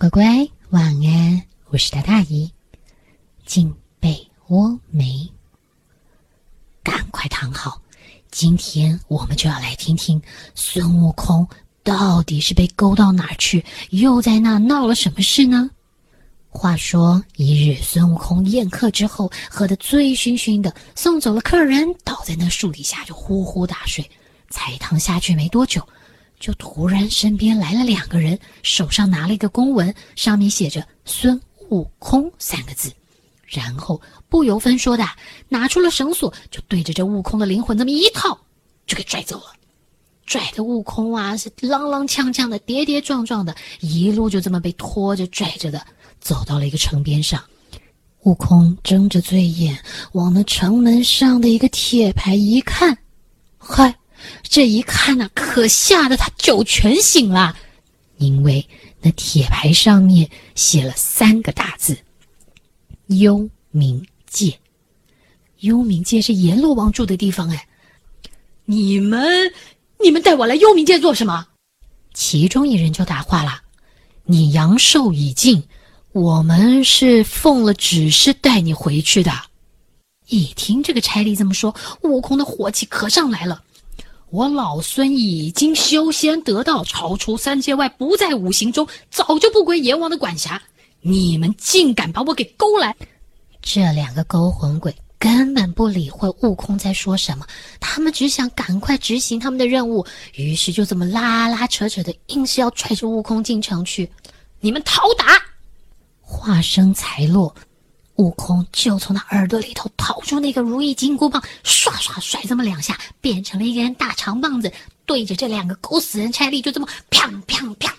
乖乖，晚安！我是大大姨，进被窝没？赶快躺好，今天我们就要来听听孙悟空到底是被勾到哪儿去，又在那闹了什么事呢？话说一日，孙悟空宴客之后，喝得醉醺醺的，送走了客人，倒在那树底下就呼呼大睡。才躺下去没多久，就突然身边来了两个人，手上拿了一个公文，上面写着“孙悟空”三个字，然后不由分说的拿出了绳索，就对着这悟空的灵魂这么一套，就给拽走了。拽的悟空啊，是踉踉跄跄的，跌跌撞撞的，一路就这么被拖着拽着的。走到了一个城边上，悟空睁着醉眼往那城门上的一个铁牌一看，嗨，这一看呢，可吓得他酒全醒了，因为那铁牌上面写了三个大字：幽冥界。幽冥界是阎罗王住的地方，哎，你们，你们带我来幽冥界做什么？其中一人就答话了：“你阳寿已尽。”我们是奉了指示带你回去的。一听这个差吏这么说，悟空的火气可上来了。我老孙已经修仙得道，超出三界外，不在五行中，早就不归阎王的管辖。你们竟敢把我给勾来！这两个勾魂鬼根本不理会悟空在说什么，他们只想赶快执行他们的任务，于是就这么拉拉扯扯的，硬是要拽着悟空进城去。你们讨打！话声才落，悟空就从他耳朵里头掏出那个如意金箍棒，唰唰甩这么两下，变成了一根大长棒子，对着这两个狗死人差吏就这么砰砰砰，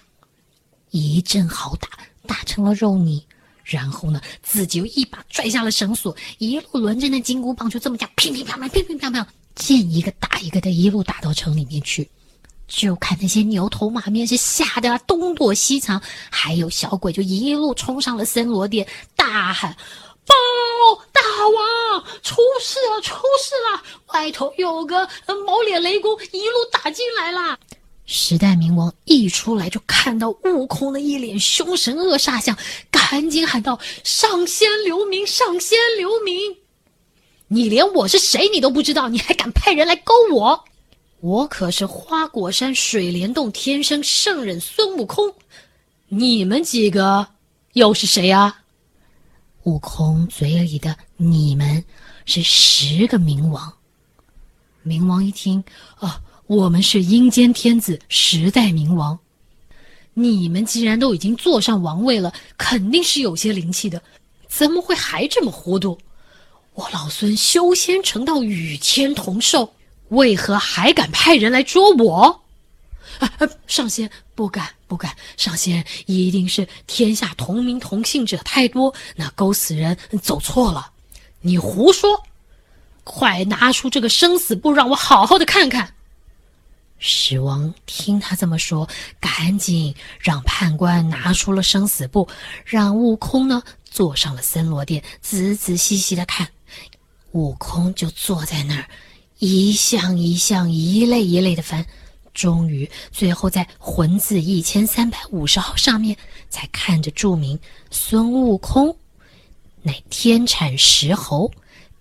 一阵好打，打成了肉泥。然后呢，自己又一把拽下了绳索，一路轮着那金箍棒就这么讲，乒乒乓乓，乒乒乓乓，见一个打一个的，一路打到城里面去。就看那些牛头马面是吓得东躲西藏，还有小鬼就一路冲上了森罗殿，大喊：“报大王，出事了，出事了！外头有个毛脸雷公一路打进来了。”时代冥王一出来就看到悟空的一脸凶神恶煞相，赶紧喊道：“上仙留名，上仙留名！你连我是谁你都不知道，你还敢派人来勾我？”我可是花果山水帘洞天生圣人孙悟空，你们几个又是谁呀？悟空嘴里的“你们”是十个冥王。冥王一听，啊，我们是阴间天子，十代冥王。你们既然都已经坐上王位了，肯定是有些灵气的，怎么会还这么糊涂？我老孙修仙成道，与天同寿。为何还敢派人来捉我？啊啊！上仙不敢不敢，上仙一定是天下同名同姓者太多，那勾死人走错了。你胡说！快拿出这个生死簿，让我好好的看看。狮王听他这么说，赶紧让判官拿出了生死簿，让悟空呢坐上了森罗殿，仔仔细细的看。悟空就坐在那儿。一项一项，一类一类的翻，终于最后在魂字一千三百五十号上面，才看着注明孙悟空，乃天产石猴，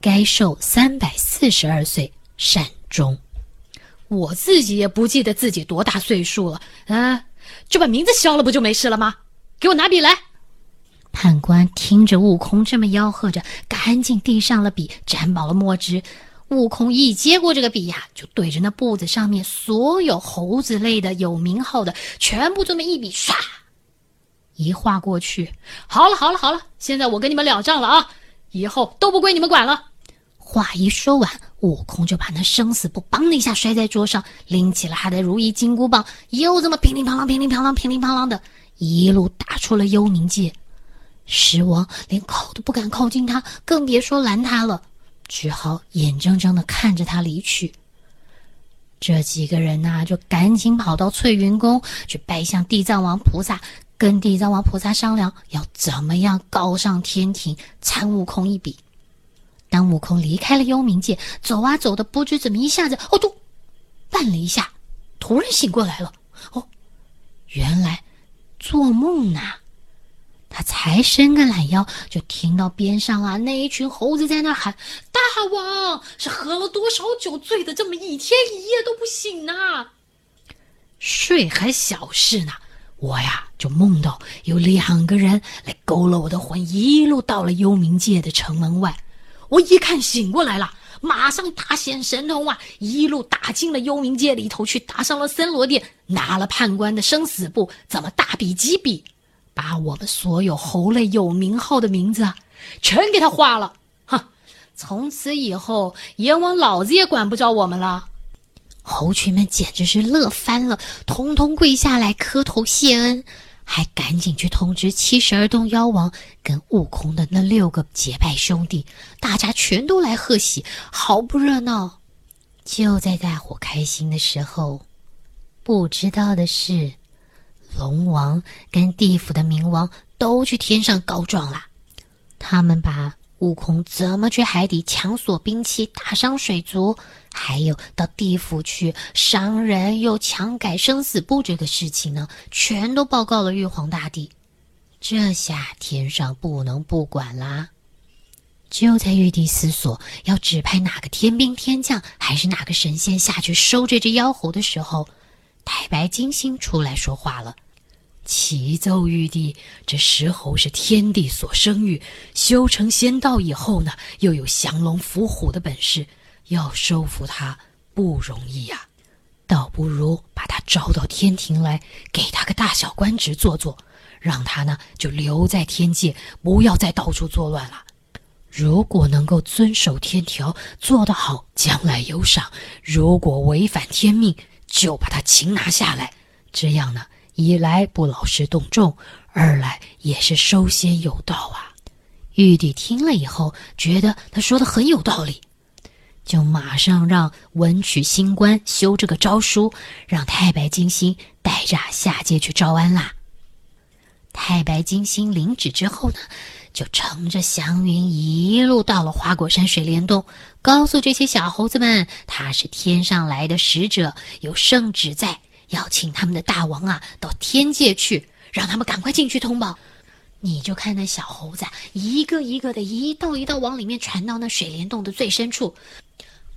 该寿三百四十二岁，善终。我自己也不记得自己多大岁数了，啊，就把名字消了，不就没事了吗？给我拿笔来。判官听着悟空这么吆喝着，赶紧递上了笔，沾饱了墨汁。悟空一接过这个笔呀，就对着那簿子上面所有猴子类的有名号的，全部这么一笔，唰，一画过去。好了，好了，好了，现在我跟你们了账了啊！以后都不归你们管了。话一说完，悟空就把那生死簿“梆”的一下摔在桌上，拎起了他的如意金箍棒，又这么乒铃乓啷、乒铃乓啷、乒铃乓啷的，一路打出了幽冥界。狮王连靠都不敢靠近他，更别说拦他了。只好眼睁睁的看着他离去。这几个人呐，就赶紧跑到翠云宫去拜向地藏王菩萨，跟地藏王菩萨商量要怎么样告上天庭，参悟空一笔。当悟空离开了幽冥界，走啊走的，不知怎么一下子，哦，嘟，绊了一下，突然醒过来了。哦，原来做梦呢。他才伸个懒腰，就听到边上啊那一群猴子在那喊：“大王是喝了多少酒，醉的这么一天一夜都不醒呢？睡还小事呢，我呀就梦到有两个人来勾了我的魂，一路到了幽冥界的城门外。我一看醒过来了。”马上大显神通啊！一路打进了幽冥界里头去，打上了森罗殿，拿了判官的生死簿，怎么大笔几笔，把我们所有猴类有名号的名字，全给他画了。哼！从此以后，阎王老子也管不着我们了。猴群们简直是乐翻了，通通跪下来磕头谢恩。还赶紧去通知七十二洞妖王跟悟空的那六个结拜兄弟，大家全都来贺喜，好不热闹。就在大伙开心的时候，不知道的是，龙王跟地府的冥王都去天上告状了，他们把。悟空怎么去海底强索兵器，打伤水族，还有到地府去伤人又强改生死簿这个事情呢？全都报告了玉皇大帝。这下天上不能不管啦！就在玉帝思索要指派哪个天兵天将，还是哪个神仙下去收这只妖猴的时候，太白金星出来说话了。启奏玉帝，这石猴是天地所生育，修成仙道以后呢，又有降龙伏虎的本事，要收服他不容易呀。倒不如把他招到天庭来，给他个大小官职做做，让他呢就留在天界，不要再到处作乱了。如果能够遵守天条，做得好，将来有赏；如果违反天命，就把他擒拿下来。这样呢？一来不劳师动众，二来也是收仙有道啊。玉帝听了以后，觉得他说的很有道理，就马上让文曲星官修这个诏书，让太白金星带着下界去招安啦。太白金星领旨之后呢，就乘着祥云一路到了花果山水帘洞，告诉这些小猴子们，他是天上来的使者，有圣旨在。要请他们的大王啊到天界去，让他们赶快进去通报。你就看那小猴子一个一个的，一道一道往里面传到那水帘洞的最深处。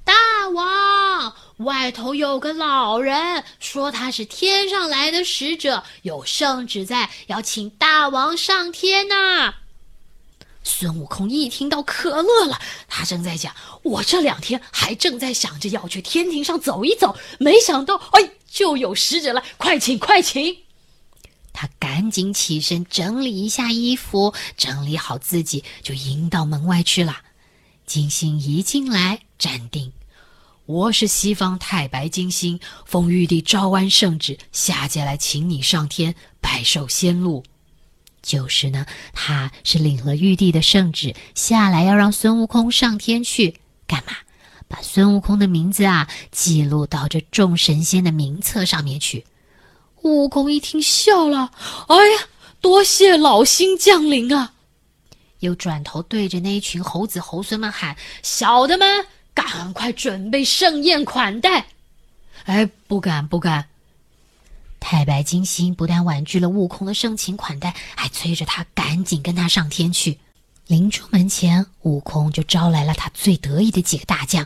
大王，外头有个老人说他是天上来的使者，有圣旨在，要请大王上天呐。孙悟空一听到可乐了，他正在讲，我这两天还正在想着要去天庭上走一走，没想到，哎。就有使者了，快请快请！他赶紧起身整理一下衣服，整理好自己，就迎到门外去了。金星一进来，站定。我是西方太白金星，奉玉帝招安圣旨，下界来请你上天拜受仙路。就是呢，他是领了玉帝的圣旨，下来要让孙悟空上天去干嘛？把孙悟空的名字啊记录到这众神仙的名册上面去。悟空一听笑了：“哎呀，多谢老星降临啊！”又转头对着那一群猴子猴孙们喊：“小的们，赶快准备盛宴款待！”哎，不敢不敢。太白金星不但婉拒了悟空的盛情款待，还催着他赶紧跟他上天去。临出门前，悟空就招来了他最得意的几个大将。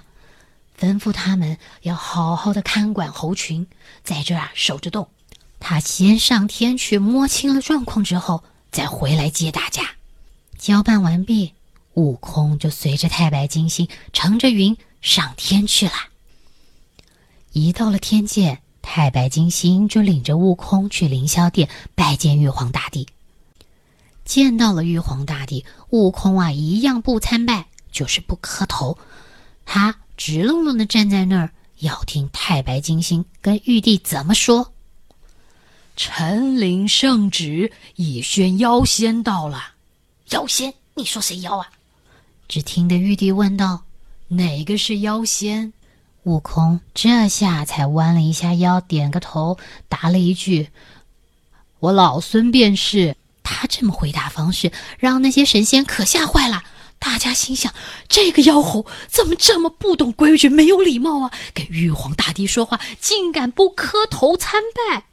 吩咐他们要好好的看管猴群，在这儿啊守着洞。他先上天去摸清了状况之后，再回来接大家。交办完毕，悟空就随着太白金星乘着云上天去了。一到了天界，太白金星就领着悟空去凌霄殿拜见玉皇大帝。见到了玉皇大帝，悟空啊，一样不参拜，就是不磕头。他。直愣愣的站在那儿，要听太白金星跟玉帝怎么说。臣领圣旨，已宣妖仙到了。妖仙？你说谁妖啊？只听得玉帝问道：“哪个是妖仙？”悟空这下才弯了一下腰，点个头，答了一句：“我老孙便是。”他这么回答方式，让那些神仙可吓坏了。大家心想：这个妖猴怎么这么不懂规矩、没有礼貌啊？跟玉皇大帝说话，竟敢不磕头参拜！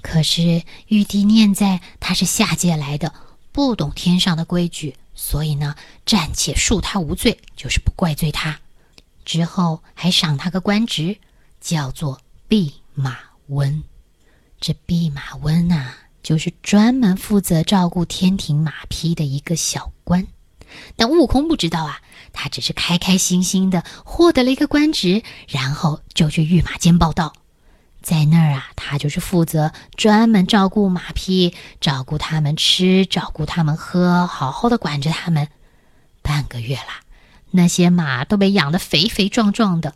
可是玉帝念在他是下界来的，不懂天上的规矩，所以呢，暂且恕他无罪，就是不怪罪他。之后还赏他个官职，叫做弼马温。这弼马温呐，就是专门负责照顾天庭马匹的一个小官。但悟空不知道啊，他只是开开心心的获得了一个官职，然后就去御马监报道。在那儿啊，他就是负责专门照顾马匹，照顾他们吃，照顾他们喝，好好的管着他们。半个月啦，那些马都被养得肥肥壮壮的。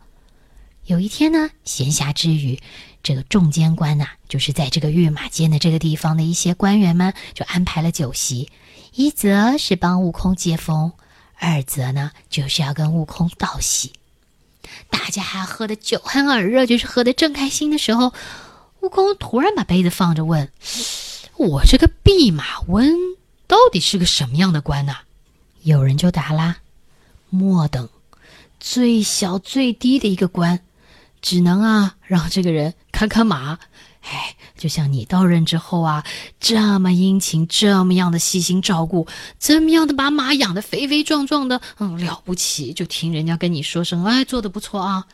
有一天呢，闲暇之余，这个众监官呐，就是在这个御马监的这个地方的一些官员们，就安排了酒席，一则是帮悟空接风，二则呢，就是要跟悟空道喜。大家还喝得酒酣耳热，就是喝得正开心的时候，悟空突然把杯子放着，问：“我这个弼马温到底是个什么样的官呐？”有人就答啦：“末等，最小最低的一个官，只能啊让这个人看看马。”哎，就像你到任之后啊，这么殷勤，这么样的细心照顾，怎么样的把马养得肥肥壮壮的，嗯，了不起，就听人家跟你说声，哎，做的不错啊。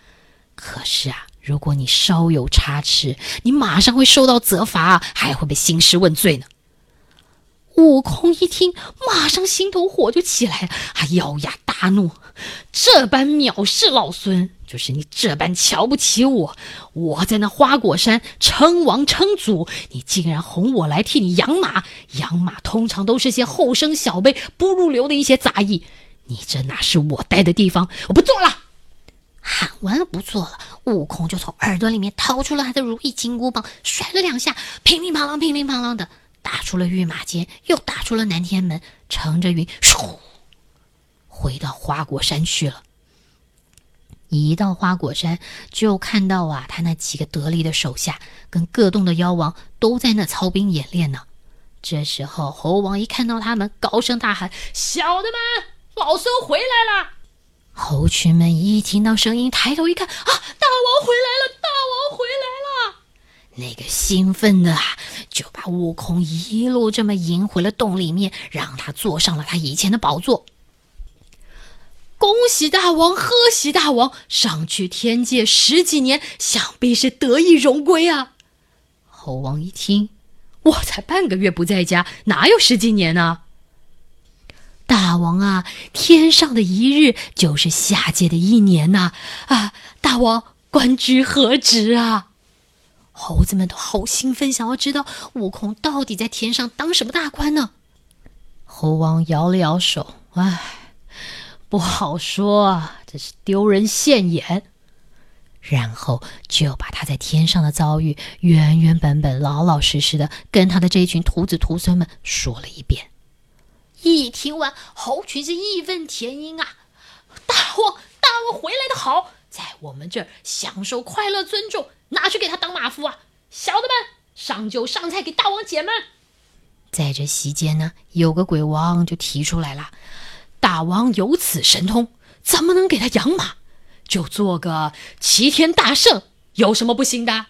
可是啊，如果你稍有差池，你马上会受到责罚，还会被兴师问罪呢。悟空一听，马上心头火就起来了，啊，咬牙大怒：这般藐视老孙！就是你这般瞧不起我，我在那花果山称王称祖，你竟然哄我来替你养马，养马通常都是些后生小辈不入流的一些杂役，你这哪是我待的地方？我不做了！喊完不做了，悟空就从耳朵里面掏出了他的如意金箍棒，甩了两下，乒乒乓啷，乒乒乓啷的打出了御马监，又打出了南天门，乘着云唰，回到花果山去了。一到花果山，就看到啊，他那几个得力的手下跟各洞的妖王都在那操兵演练呢。这时候，猴王一看到他们，高声大喊：“小的们，老孙回来了！”猴群们一听到声音，抬头一看，啊，大王回来了！大！那个兴奋的啊，就把悟空一路这么迎回了洞里面，让他坐上了他以前的宝座。恭喜大王，贺喜大王！上去天界十几年，想必是得意荣归啊！猴王一听，我才半个月不在家，哪有十几年呢？大王啊，天上的一日就是下界的一年呐！啊，大王官居何职啊？猴子们都好兴奋，想要知道悟空到底在天上当什么大官呢？猴王摇了摇手，唉。不好说啊，这是丢人现眼。然后就把他在天上的遭遇原原本本、老老实实的跟他的这群徒子徒孙们说了一遍。一听完，猴群是义愤填膺啊！大王，大王回来的好，在我们这儿享受快乐尊重，拿去给他当马夫啊！小的们，上酒上菜给大王解闷。在这席间呢，有个鬼王就提出来了。大王有此神通，怎么能给他养马？就做个齐天大圣，有什么不行的？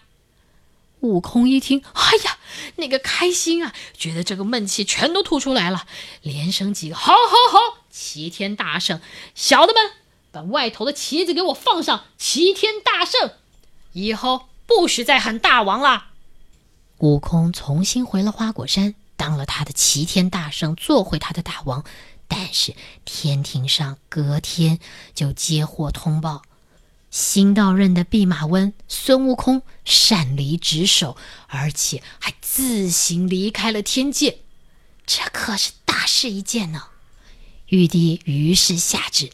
悟空一听，哎呀，那个开心啊，觉得这个闷气全都吐出来了，连声几个：“好，好，好！齐天大圣，小的们，把外头的旗子给我放上！齐天大圣，以后不许再喊大王了。”悟空重新回了花果山，当了他的齐天大圣，做回他的大王。但是天庭上隔天就接获通报，新到任的弼马温孙悟空擅离职守，而且还自行离开了天界，这可是大事一件呢。玉帝于是下旨，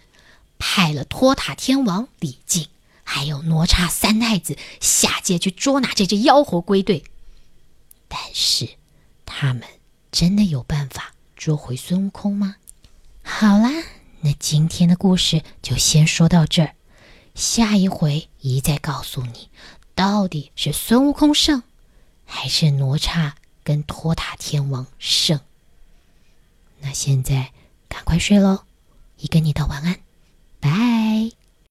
派了托塔天王李靖，还有哪吒三太子下界去捉拿这只妖猴归队。但是他们真的有办法捉回孙悟空吗？好啦，那今天的故事就先说到这儿，下一回一再告诉你，到底是孙悟空胜，还是哪吒跟托塔天王胜？那现在赶快睡喽，一跟你道晚安，拜。